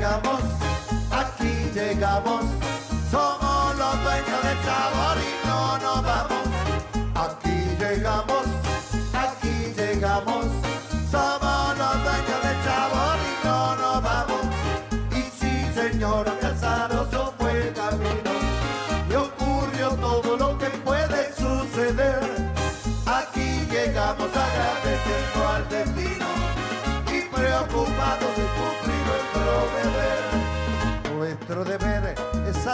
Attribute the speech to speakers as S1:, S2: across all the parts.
S1: llegamos, aquí llegamos.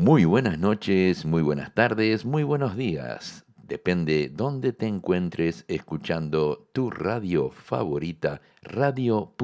S2: Muy buenas noches, muy buenas tardes, muy buenos días. Depende dónde te encuentres escuchando tu radio favorita, Radio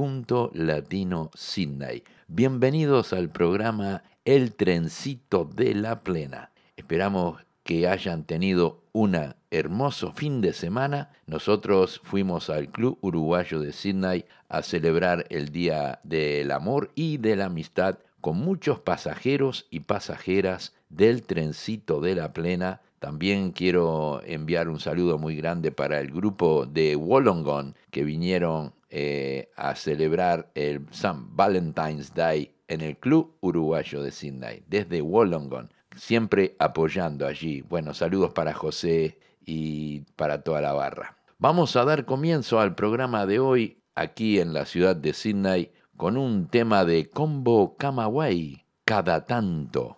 S2: Latino Sydney. Bienvenidos al programa El Trencito de la Plena. Esperamos que hayan tenido un hermoso fin de semana. Nosotros fuimos al Club Uruguayo de Sydney a celebrar el Día del Amor y de la Amistad con muchos pasajeros y pasajeras del trencito de la plena. También quiero enviar un saludo muy grande para el grupo de Wollongong que vinieron eh, a celebrar el St. Valentine's Day en el Club Uruguayo de Sydney, desde Wollongong, siempre apoyando allí. Bueno, saludos para José y para toda la barra. Vamos a dar comienzo al programa de hoy aquí en la ciudad de Sydney con un tema de Combo Camagüey, cada tanto.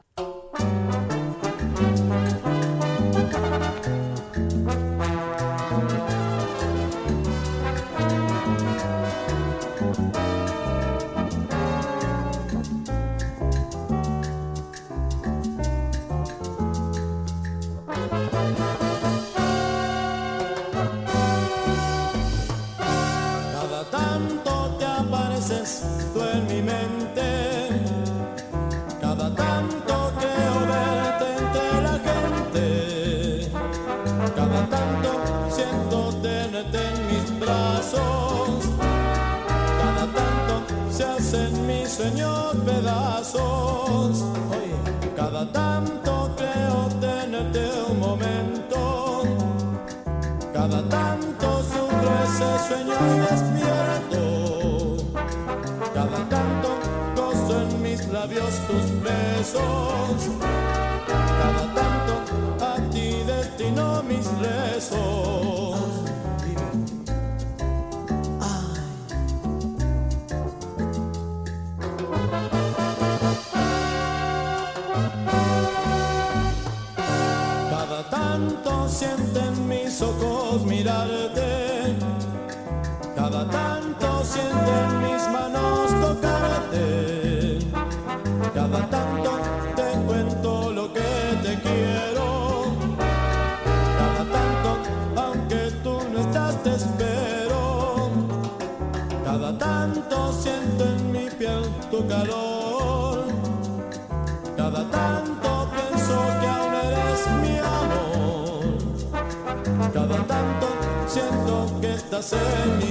S3: Sueños pedazos, Oye, cada tanto creo tenerte un momento. Cada tanto sufro ese sueño despierto. Cada tanto gozo en mis labios tus besos. Cada tanto a ti destino mis rezos. Siento que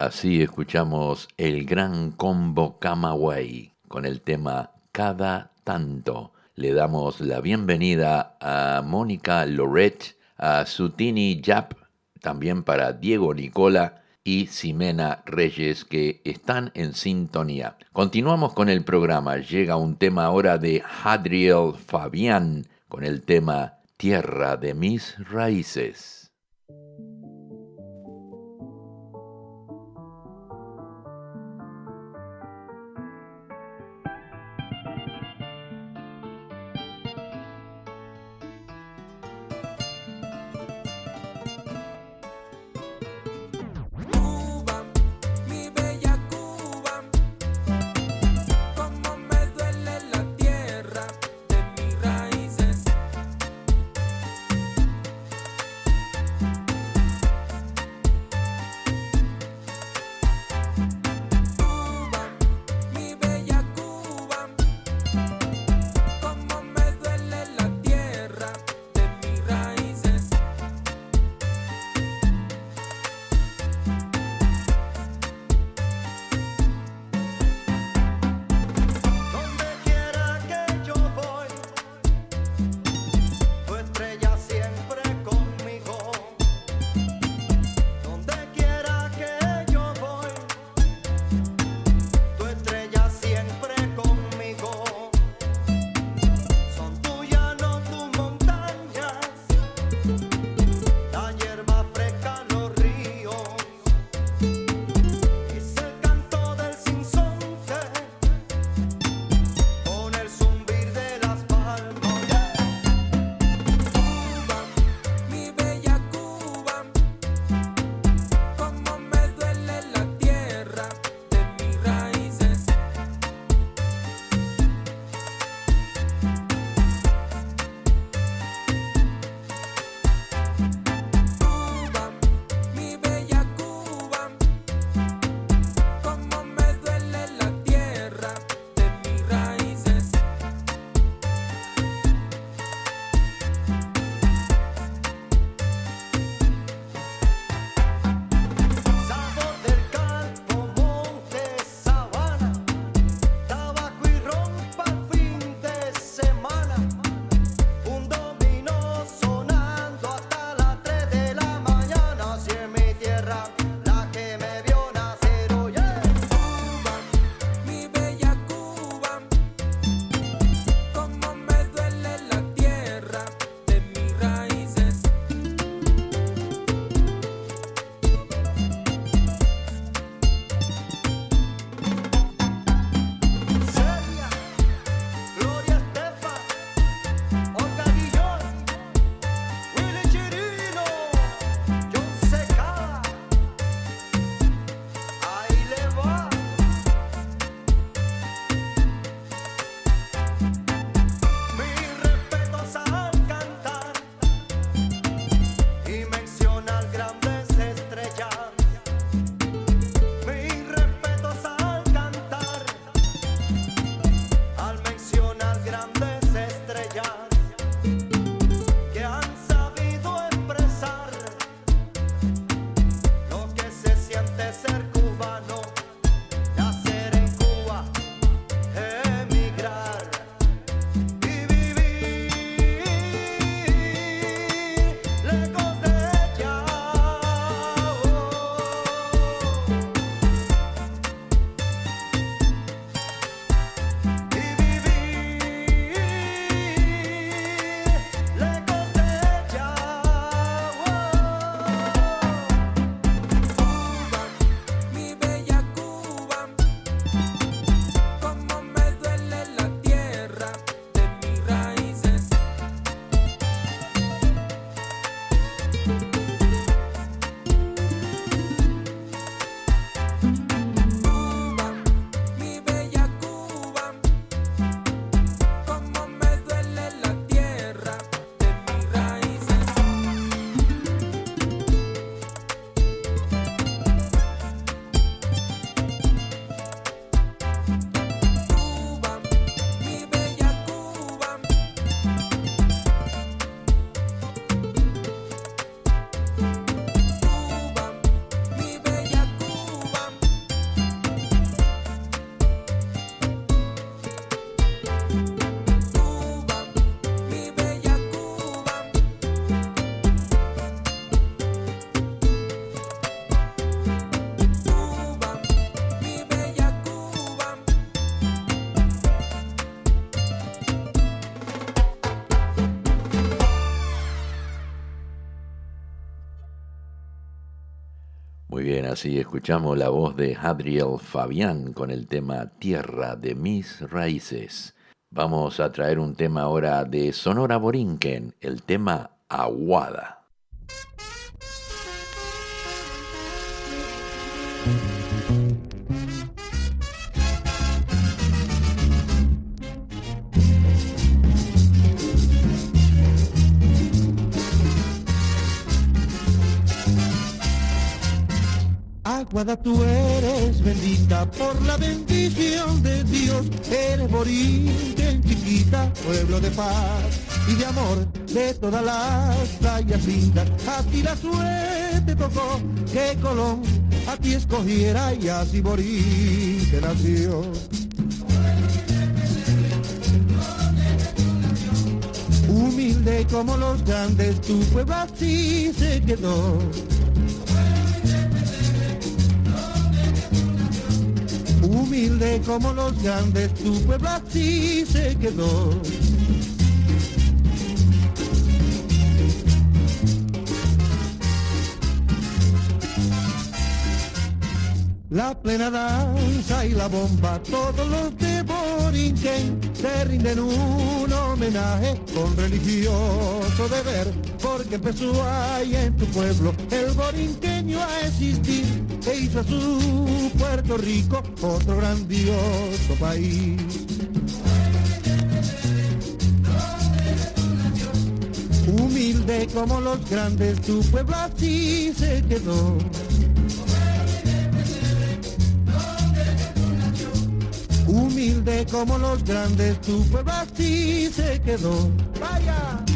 S2: Así escuchamos el gran combo Camagüey con el tema Cada tanto. Le damos la bienvenida a Mónica Loret, a Sutini Yap, también para Diego Nicola y Ximena Reyes que están en sintonía. Continuamos con el programa. Llega un tema ahora de Hadriel Fabián con el tema Tierra de mis raíces. Así escuchamos la voz de Adriel Fabián con el tema Tierra de mis raíces. Vamos a traer un tema ahora de Sonora Borinquen, el tema Aguada.
S4: Aguada tú eres bendita por la bendición de Dios. Eres Borinquen chiquita, pueblo de paz y de amor de todas las playas lindas. A ti la suerte tocó que Colón a ti escogiera y así Borinquen nació. Humilde como los grandes, tu pueblo así se quedó. Humilde como los grandes, tu pueblo así se quedó. La plena danza y la bomba, todos los de Borinquen te rinden un homenaje con religioso deber, porque empezó ahí en tu pueblo el borinqueño a existir e hizo a su Puerto Rico otro grandioso país. Humilde como los grandes, tu pueblo así se quedó. Humilde como los grandes, tu pueblo así se quedó. Vaya.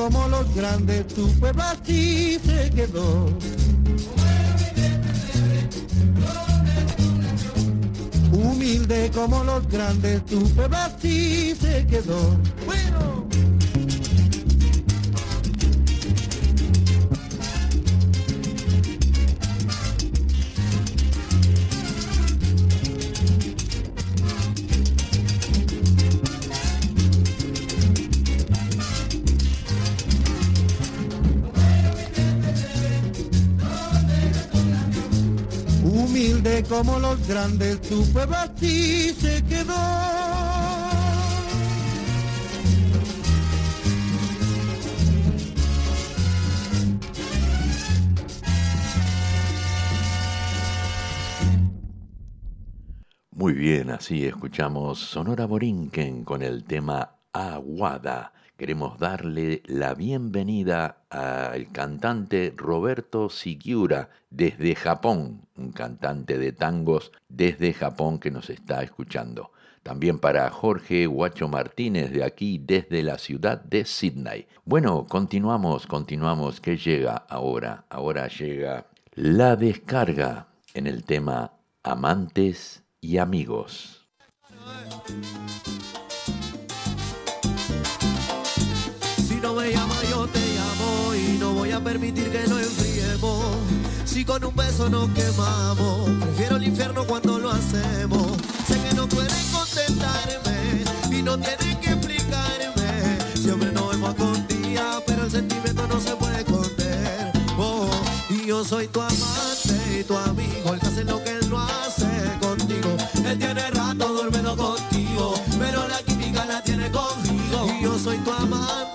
S4: Como los grandes, tu pueblo así se quedó. Humilde como los grandes, tu pueblo así se quedó. Como los grandes, tu pueblo así se quedó.
S2: Muy bien, así escuchamos Sonora Borinquen con el tema Aguada. Queremos darle la bienvenida al cantante Roberto Sigiura desde Japón, un cantante de tangos desde Japón que nos está escuchando. También para Jorge Guacho Martínez de aquí desde la ciudad de Sydney. Bueno, continuamos, continuamos. ¿Qué llega ahora? Ahora llega la descarga en el tema Amantes y Amigos.
S5: No me llama yo te llamo y no voy a permitir que lo enfriemos. Si con un beso nos quemamos, prefiero el infierno cuando lo hacemos. Sé que no pueden contentarme y no tienen que explicarme. Siempre nos vemos con día, pero el sentimiento no se puede esconder. Oh, y yo soy tu amante y tu amigo, el que hace lo que él no hace contigo. Él tiene rato durmiendo contigo, pero la química la tiene conmigo. Y yo soy tu amante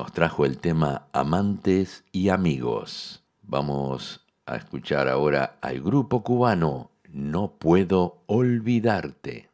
S6: nos trajo el tema Amantes y Amigos. Vamos a escuchar ahora al grupo cubano No Puedo Olvidarte.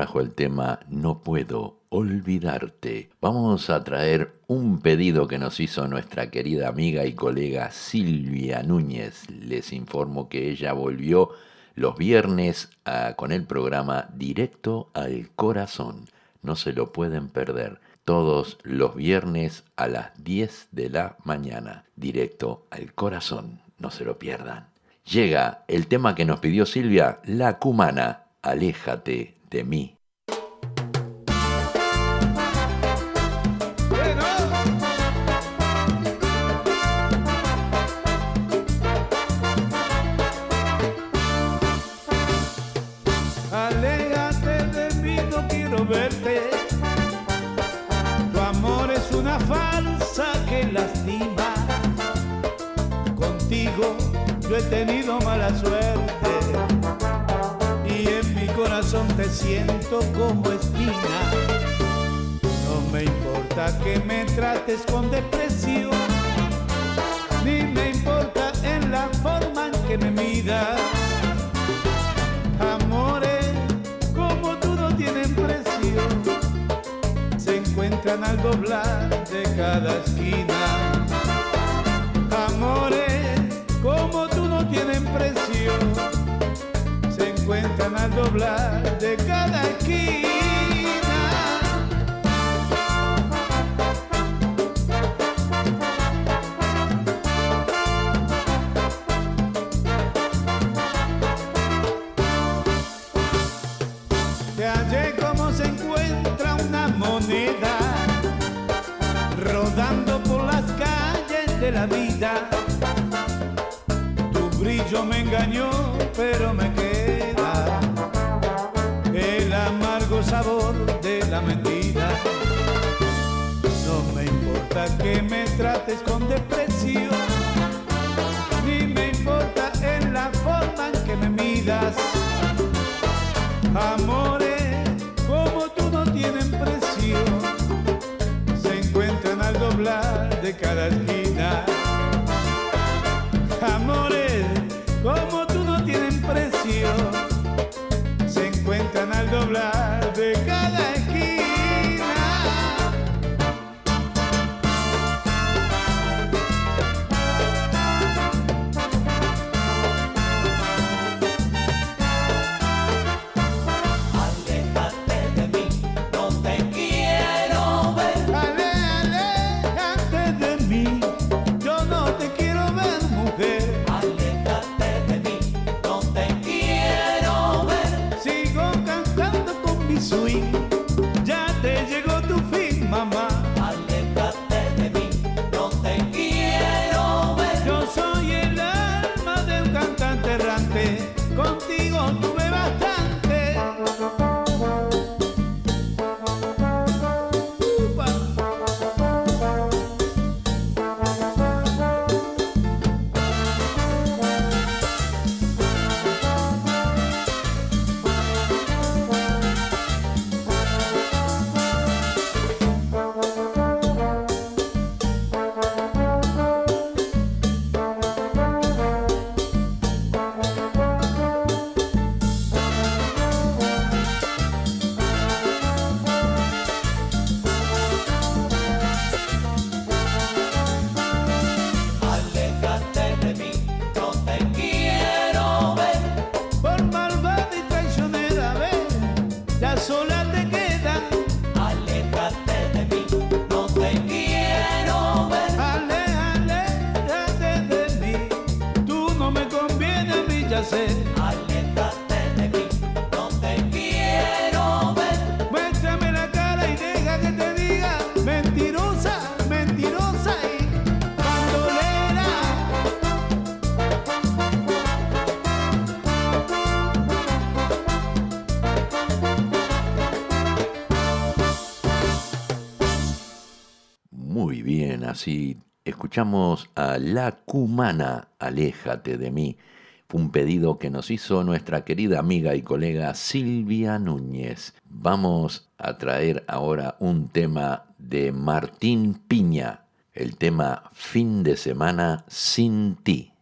S2: Trajo el tema No puedo olvidarte. Vamos a traer un pedido que nos hizo nuestra querida amiga y colega Silvia Núñez. Les informo que ella volvió los viernes ah, con el programa Directo al Corazón. No se lo pueden perder. Todos los viernes a las 10 de la mañana. Directo al Corazón. No se lo pierdan. Llega el tema que nos pidió Silvia, La Cumana. Aléjate de mí.
S7: Aléjate de mí, no quiero verte. Tu amor es una falsa que lastima. Contigo yo he tenido mala suerte. Corazón te siento como espina. No me importa que me trates con depresión. Ni me importa en la forma en que me miras. Amores como tú no tienen precio, se encuentran al doblar de cada esquina. Amores como tú no tienen precio, doblar de cada esquina. Te hallé como se encuentra una moneda rodando por las calles de la vida. Que me trates con depresión, ni me importa en la forma en que me midas. Amores como tú no tienen precio, se encuentran al doblar de cada esquina.
S2: Así escuchamos a La Cumana, Aléjate de mí. Fue un pedido que nos hizo nuestra querida amiga y colega Silvia Núñez. Vamos a traer ahora un tema de Martín Piña, el tema Fin de semana sin ti.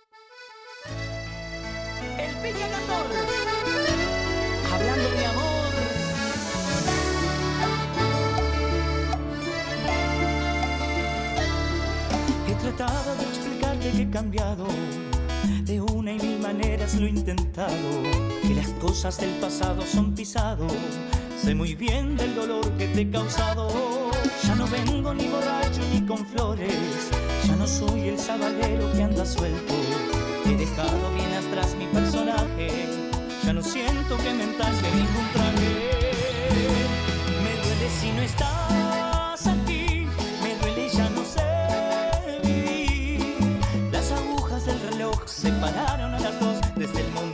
S8: Que he cambiado. De una y mil maneras lo he intentado. Que las cosas del pasado son pisado. Sé muy bien del dolor que te he causado. Ya no vengo ni borracho ni con flores. Ya no soy el sabalero que anda suelto. He dejado bien atrás mi personaje. Ya no siento que me entalle ningún traje. Me duele si no estás desde el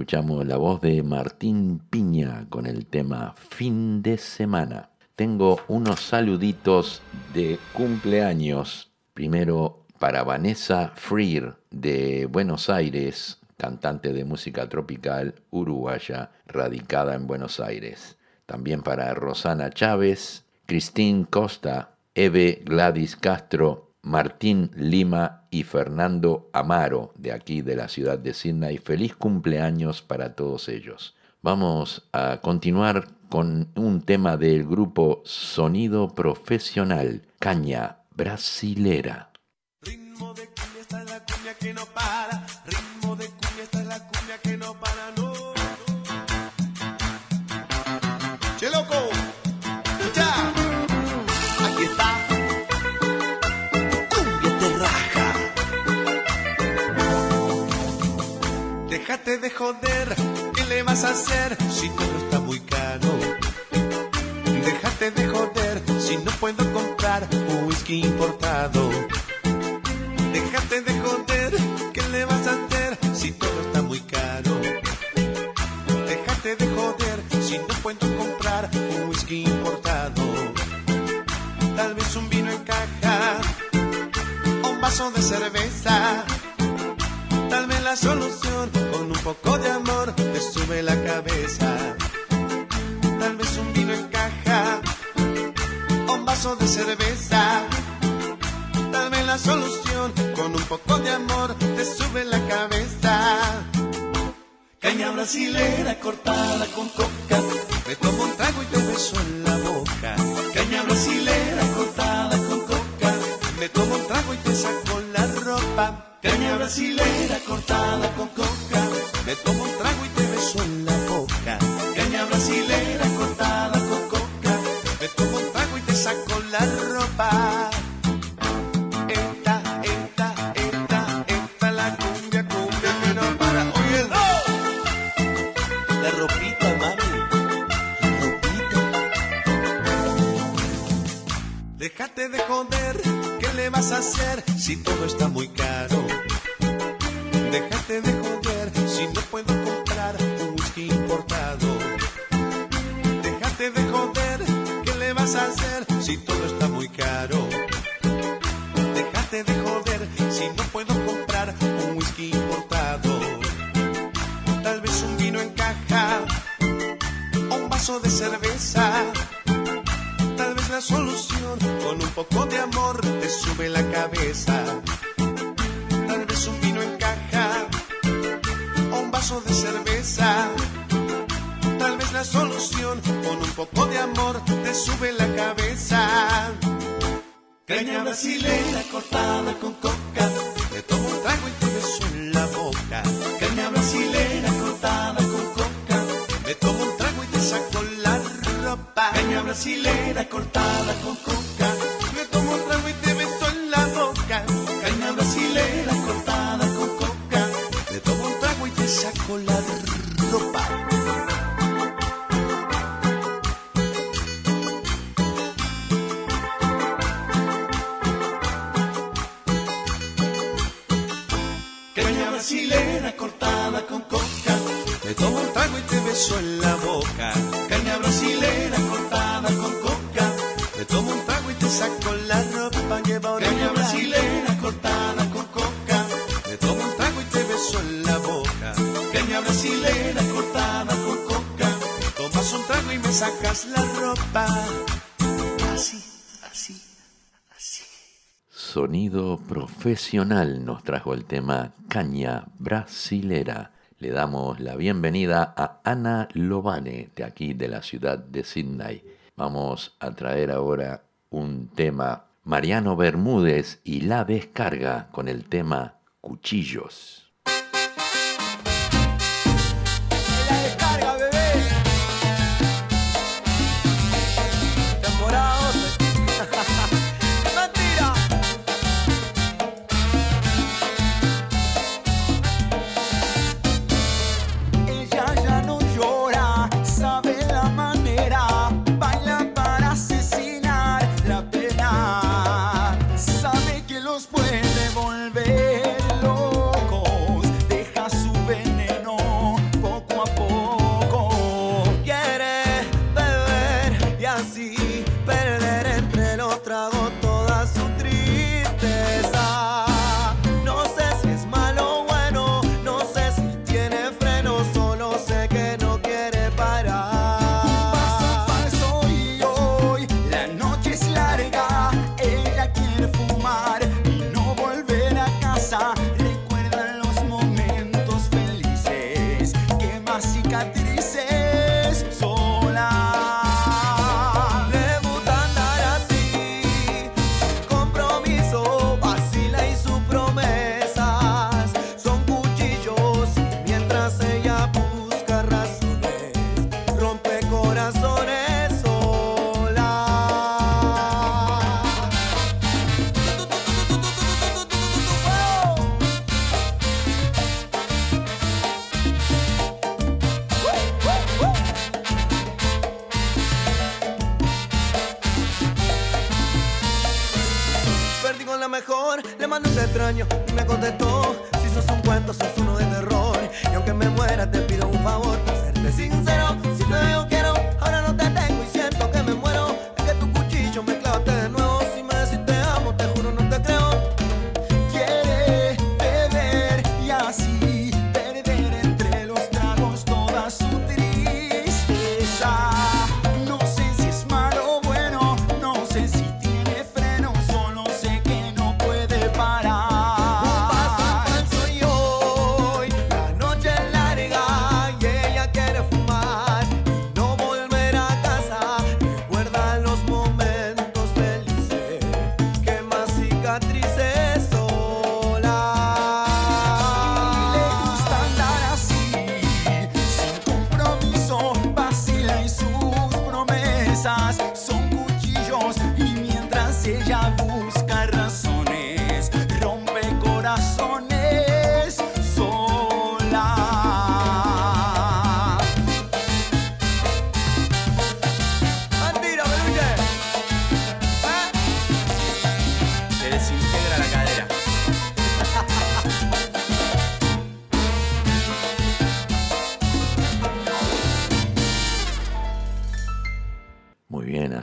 S2: escuchamos la voz de Martín Piña con el tema Fin de Semana. Tengo unos saluditos de cumpleaños. Primero para Vanessa Freer de Buenos Aires, cantante de música tropical uruguaya, radicada en Buenos Aires. También para Rosana Chávez, Cristín Costa, Eve Gladys Castro, Martín Lima y Fernando Amaro, de aquí de la ciudad de Sydney. Feliz cumpleaños para todos ellos. Vamos a continuar con un tema del grupo Sonido Profesional, Caña Brasilera.
S9: Ritmo de cumbia está la cumbia que no para. Déjate de joder, ¿qué le vas a hacer si todo está muy caro? Déjate de joder si no puedo comprar un whisky importado. Déjate de joder, ¿qué le vas a hacer si todo está muy caro? Déjate de joder si no puedo comprar un whisky importado. Tal vez un vino en caja o un vaso de cerveza. Tal vez la solución con un poco de amor te sube la cabeza. Tal vez un vino en caja o un vaso de cerveza. Tal vez la solución con un poco de amor te sube la cabeza. Caña brasilera cortada con coca. Me tomo un trago y te beso en la boca. Caña brasilera Caña brasilera cortada con coca. Me tomo un trago y te beso en la boca. Caña brasilera cortada con coca. Me tomo un trago y te saco la ropa. Esta, esta, esta, esta la cumbia, cumbia no para. Oye, la ropita, mami. La ropita. Déjate de joder, ¿qué le vas a hacer si todo está muy caro? Déjate de joder si no puedo comprar un whisky importado. Déjate de joder, ¿qué le vas a hacer si todo está muy caro? Déjate de joder si no puedo comprar un whisky importado. Tal vez un vino en caja o un vaso de cerveza solución. Con un poco de amor te sube la cabeza. Tal vez un vino en caja o un vaso de cerveza. Tal vez la solución con un poco de amor te sube la cabeza. Caña brasileña cortada con coca. Te tomo un trago y te beso brasilera cortada con coca. Me tomo un trago y te meto en la boca. Caña brasilera cortada con coca. Me tomo un trago y te saco la ropa. Caña brasilera cortada con coca. Me tomo un trago y te beso en la boca. sacas la ropa. Así, así, así.
S2: Sonido profesional nos trajo el tema Caña Brasilera. Le damos la bienvenida a Ana Lobane, de aquí de la ciudad de Sydney. Vamos a traer ahora un tema Mariano Bermúdez y La Descarga con el tema
S10: Cuchillos.
S2: see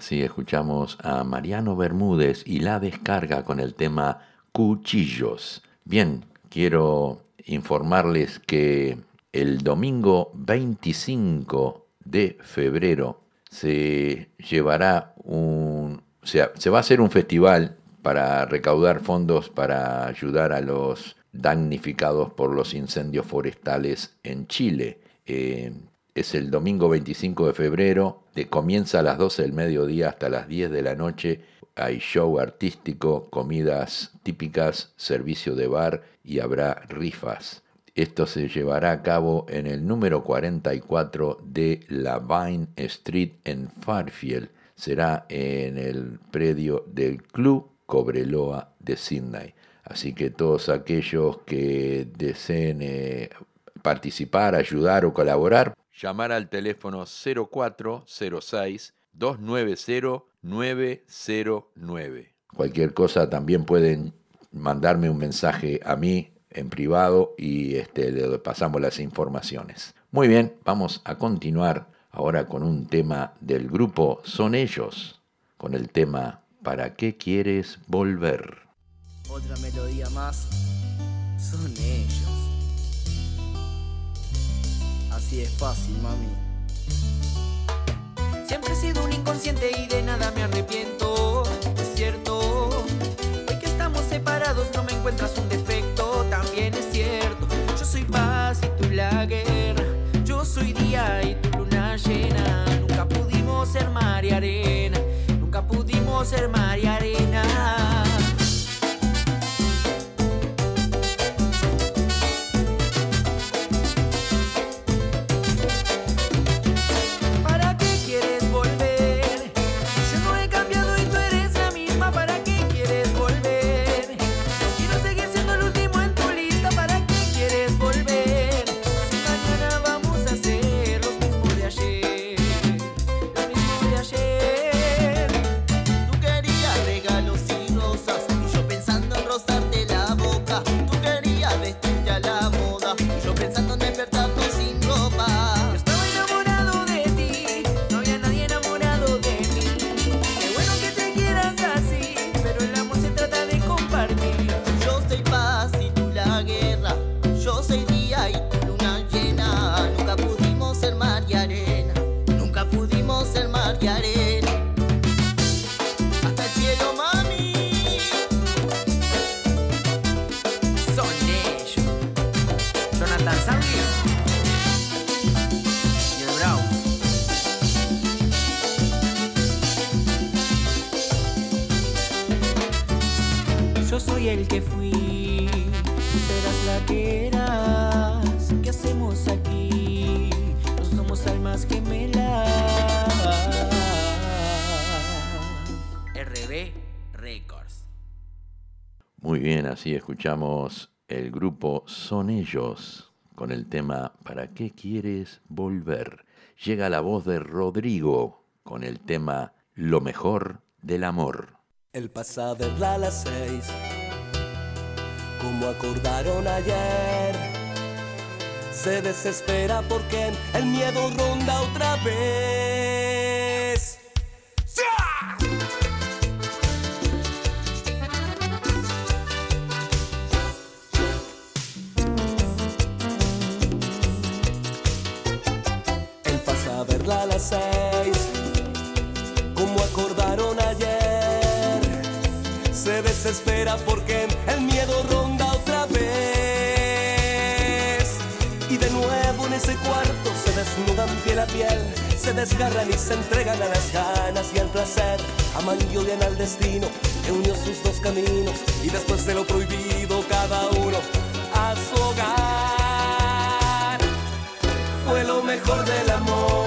S2: Así escuchamos a Mariano Bermúdez y la descarga con el tema Cuchillos. Bien, quiero informarles que el domingo 25 de febrero se llevará un... O sea, se va a hacer un festival para recaudar fondos para ayudar a los damnificados por los incendios forestales en Chile. Eh, es el domingo 25 de febrero, de comienza a las 12 del mediodía hasta las 10 de la noche. Hay show artístico, comidas típicas, servicio de bar y habrá rifas. Esto se llevará a cabo en el número 44 de la Vine Street en Fairfield. Será en el predio del Club Cobreloa de Sydney. Así que todos aquellos que deseen eh, participar, ayudar o colaborar, llamar al teléfono 0406 290 909. Cualquier cosa también pueden mandarme un mensaje a mí en privado y este, le pasamos las informaciones. Muy bien, vamos a continuar ahora con un tema del grupo Son ellos, con el tema ¿Para qué quieres volver?
S10: Otra melodía más. Son ellos. Así es fácil, mami.
S11: Siempre he sido un inconsciente y de nada me arrepiento. Es cierto. Hoy que estamos separados no me encuentras un defecto. También es cierto. Yo soy paz y tú la guerra. Yo soy día y tu luna llena. Nunca pudimos ser mar y arena. Nunca pudimos ser mar y arena.
S2: Escuchamos el grupo Son ellos con el tema ¿Para qué quieres volver? Llega la voz de Rodrigo con el tema Lo mejor del amor.
S12: El pasado es a las seis, como acordaron ayer. Se desespera porque el miedo ronda otra vez. ¡Ya! A las seis, como acordaron ayer. Se desespera porque el miedo ronda otra vez. Y de nuevo en ese cuarto se desnudan piel a piel, se desgarran y se entregan a las ganas y al placer. Aman y odian al destino que unió sus dos caminos y después de lo prohibido cada uno a su hogar. Fue lo mejor del amor,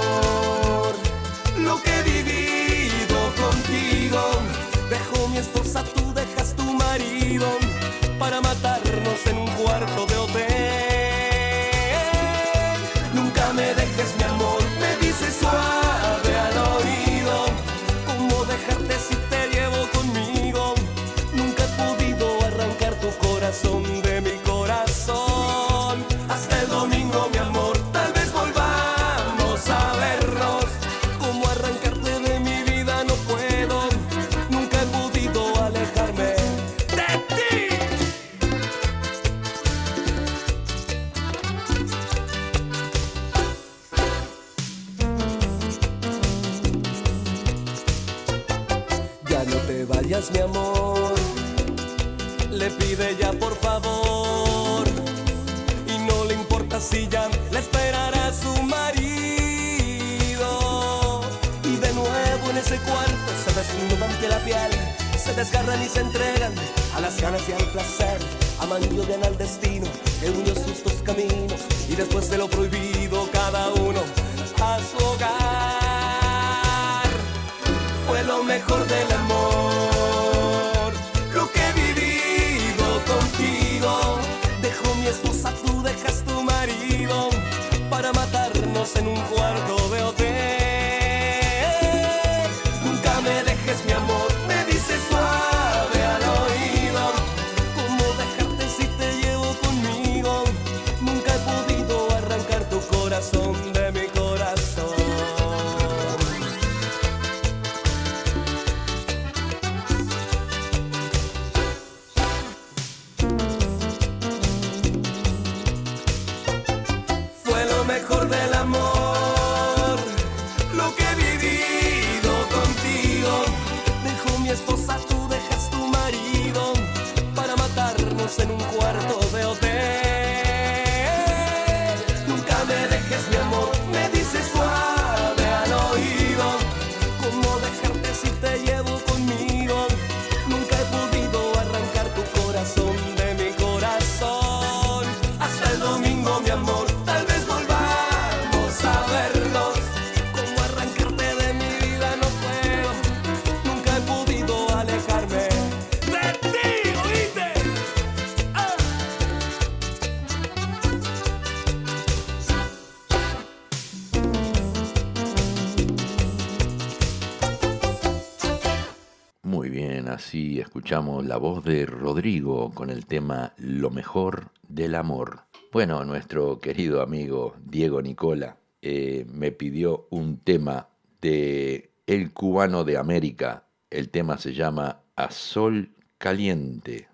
S2: escuchamos la voz de Rodrigo con el tema Lo mejor del amor. Bueno, nuestro querido amigo Diego Nicola eh, me pidió un tema de El cubano de América. El tema se llama A Sol Caliente.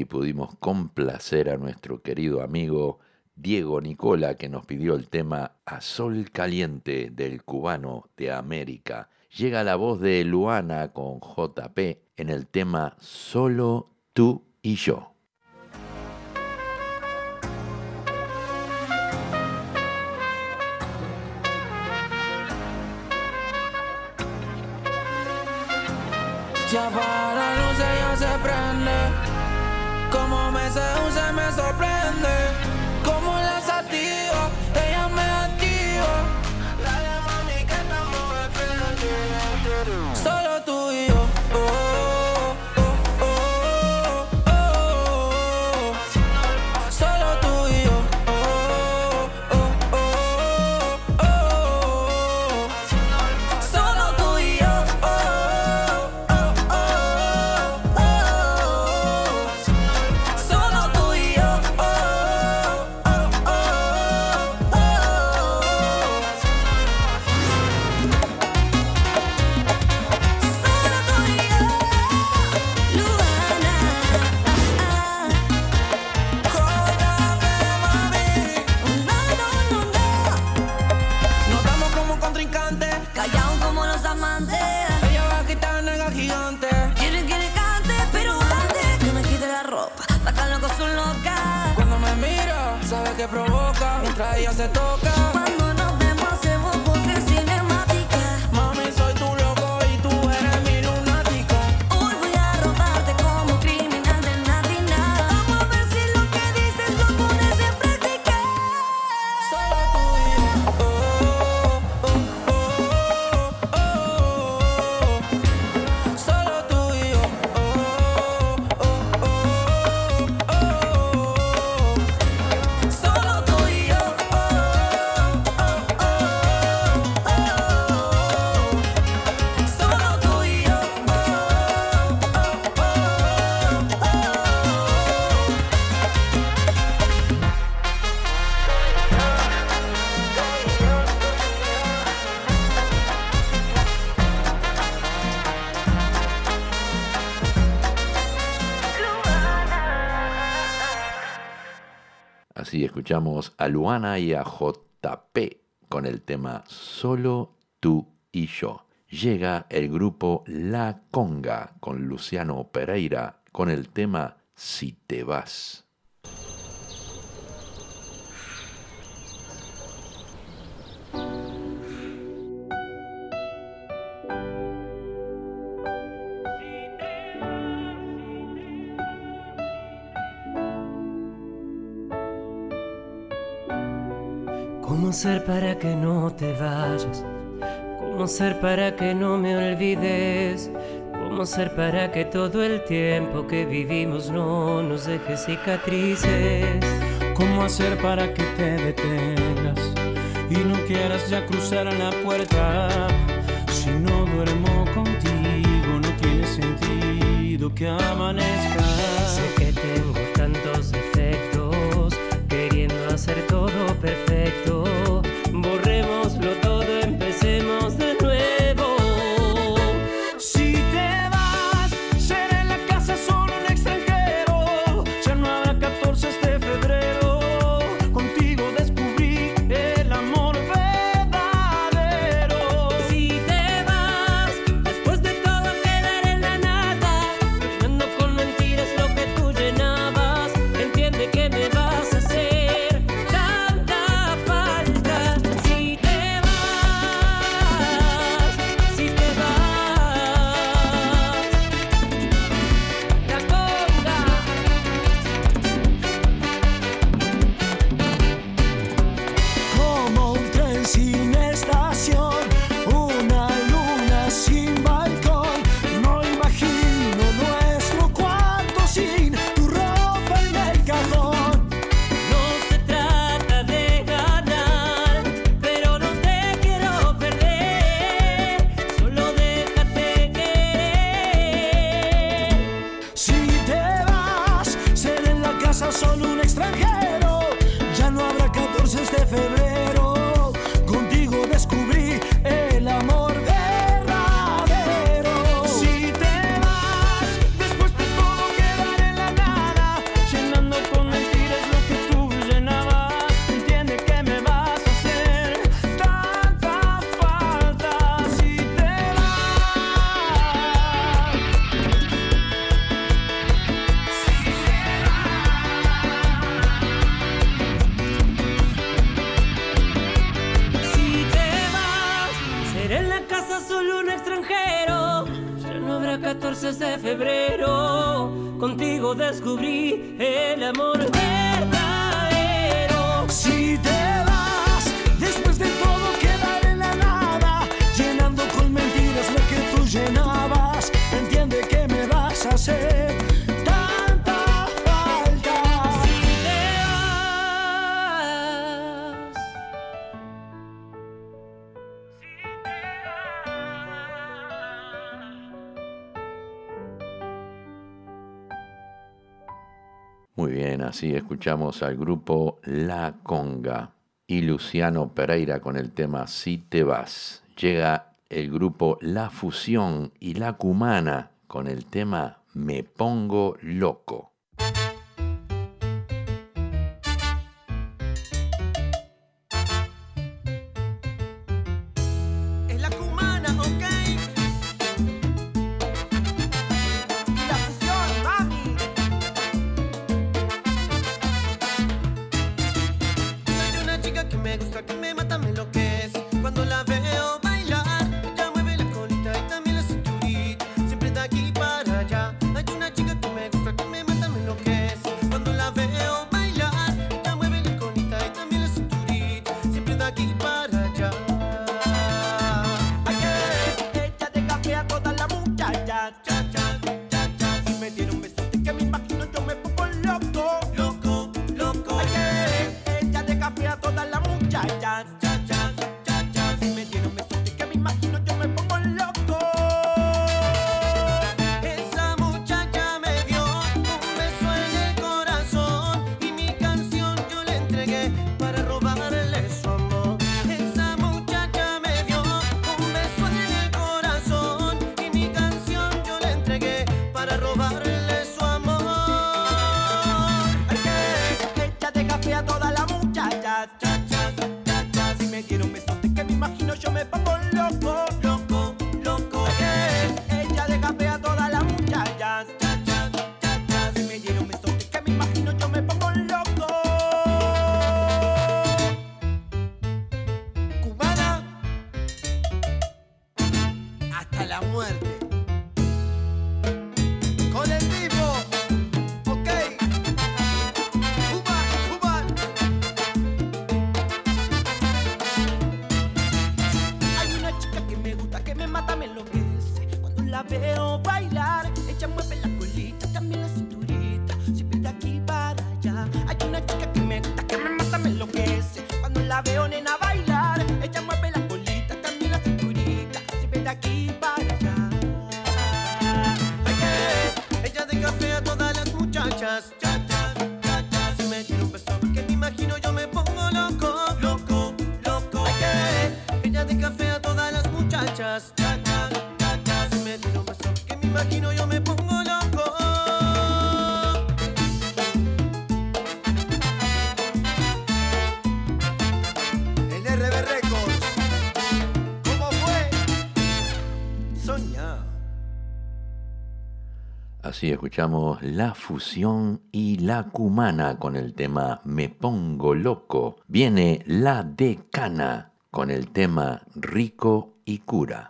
S2: Así pudimos complacer a nuestro querido amigo Diego Nicola que nos pidió el tema A Sol Caliente del cubano de América. Llega la voz de Luana con JP en el tema Solo tú y yo.
S13: Ya para se prende. Como me seduce, me sorprende. Como la sativa,
S2: escuchamos a Luana y a JP con el tema Solo tú y yo. Llega el grupo La Conga con Luciano Pereira con el tema Si te vas.
S14: ¿Cómo hacer para que no te vayas? ¿Cómo hacer para que no me olvides? ¿Cómo hacer para que todo el tiempo que vivimos no nos deje cicatrices?
S15: ¿Cómo hacer para que te detengas y no quieras ya cruzar la puerta? Si no duermo contigo, no tiene sentido que amanezca.
S14: Todo perfecto.
S16: escuchamos al grupo La Conga y Luciano Pereira con el tema Si te vas. Llega el grupo La Fusión y La Cumana con el tema Me pongo loco. sí, escuchamos La Fusión y La Cumana con el tema Me Pongo Loco. Viene La Decana con el tema Rico y Cura.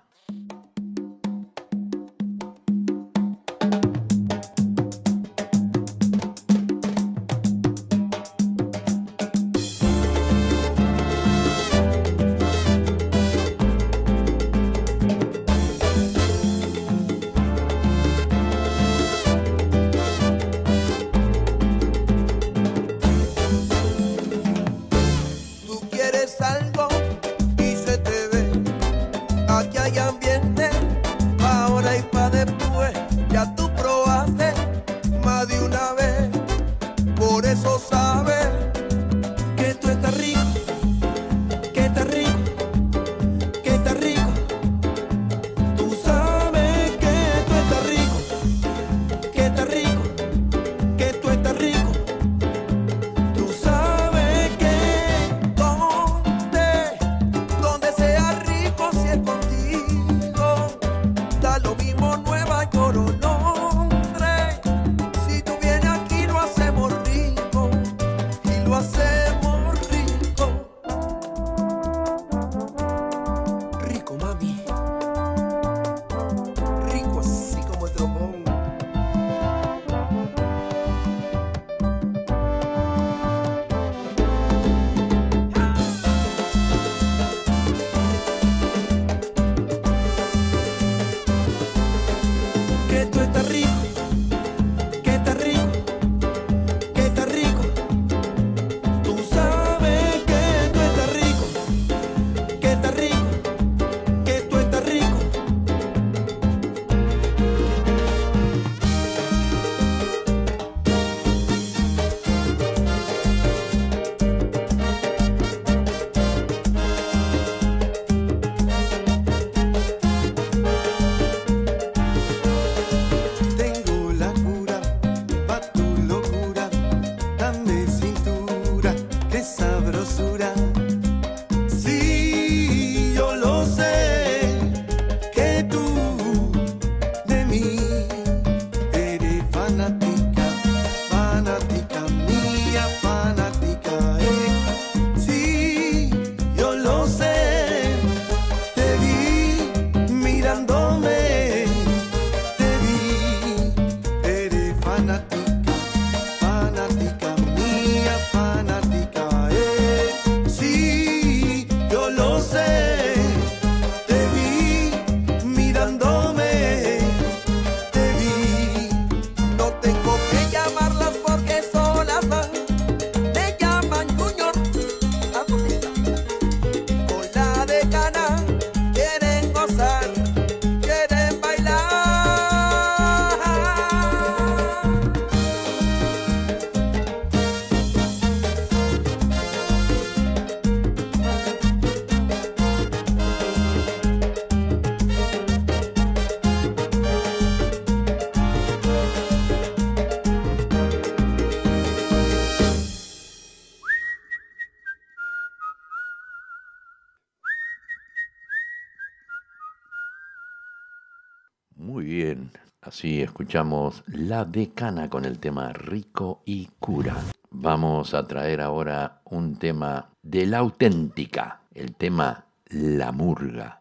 S2: escuchamos La Decana con el tema Rico y Cura. Vamos a traer ahora un tema de la auténtica, el tema La Murga.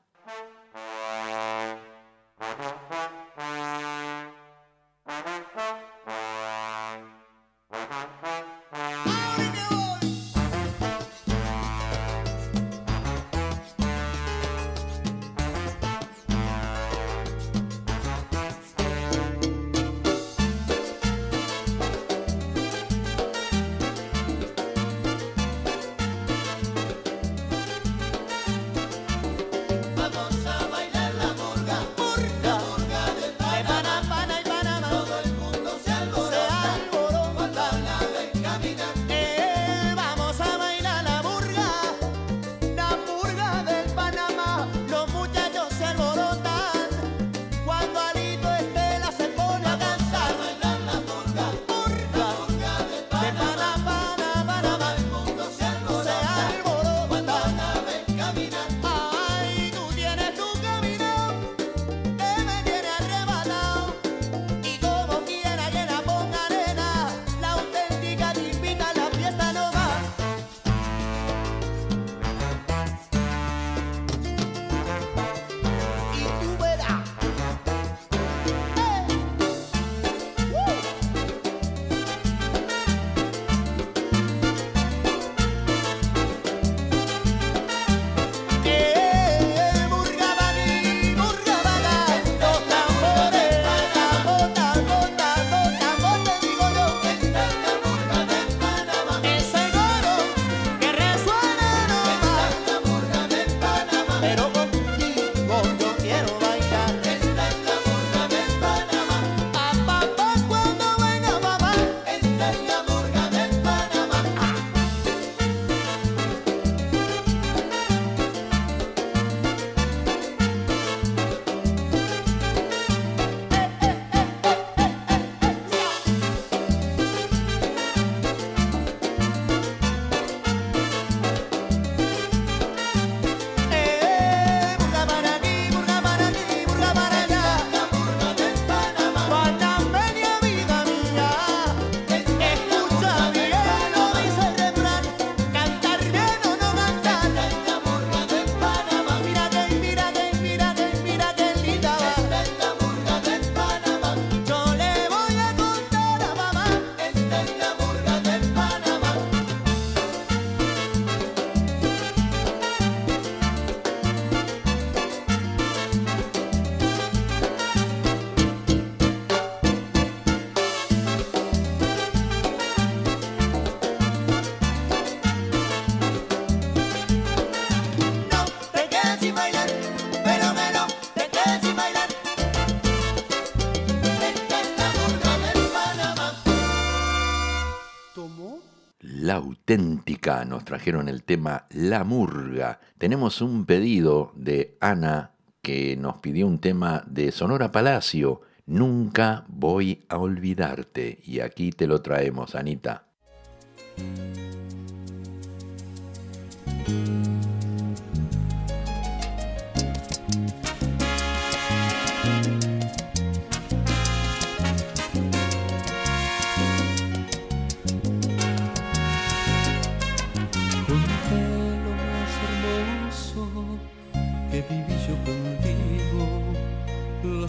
S17: auténtica.
S2: Nos trajeron el tema La Murga. Tenemos un pedido de Ana que nos pidió un tema de Sonora Palacio. Nunca voy a olvidarte. Y aquí te lo traemos, Anita.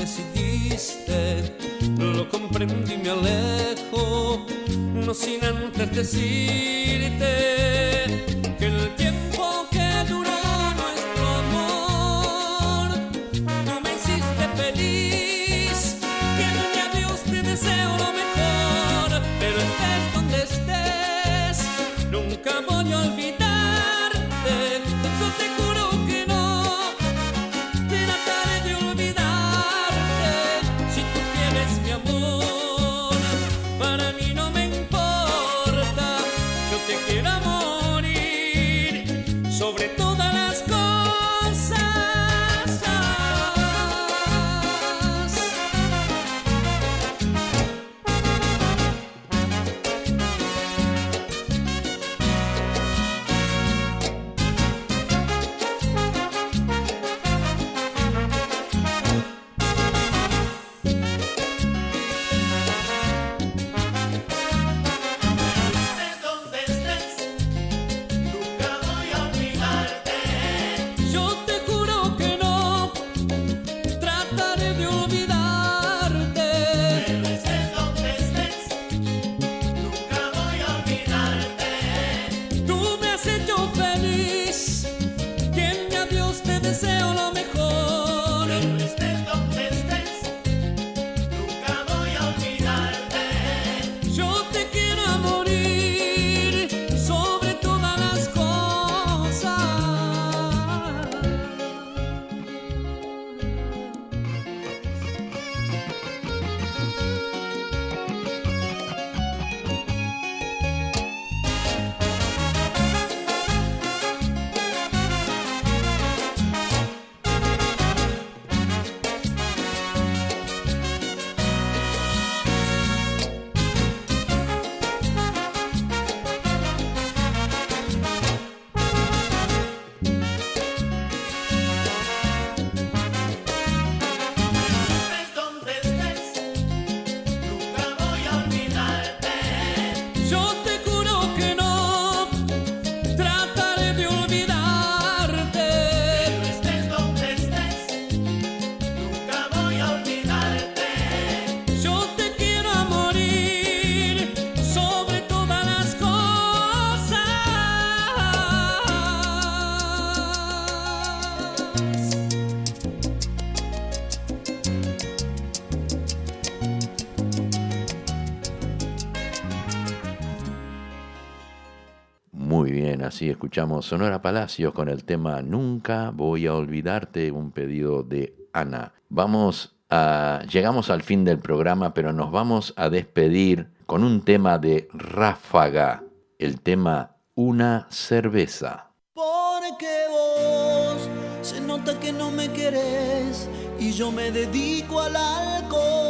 S18: decidiste, lo comprendí y me alejo, no sin antes decirte
S2: escuchamos Sonora Palacios con el tema Nunca voy a olvidarte, un pedido de Ana. Vamos a, llegamos al fin del programa, pero nos vamos a despedir con un tema de Ráfaga, el tema Una cerveza.
S19: Porque vos se nota que no me querés y yo me dedico al alcohol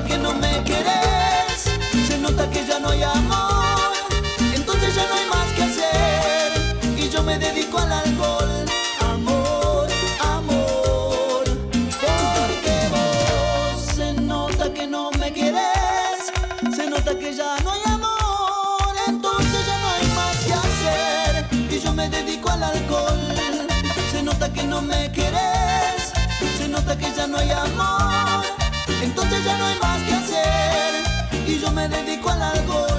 S19: nota que no me querés, se nota que ya no hay amor, entonces ya no hay más que hacer. Y yo me dedico al alcohol. Amor, amor, porque vos. Se nota que no me querés, se nota que ya no hay amor, entonces ya no hay más que hacer. Y yo me dedico al alcohol. Se nota que no me querés, se nota que ya no hay amor, entonces ya no hay más me dedico al algo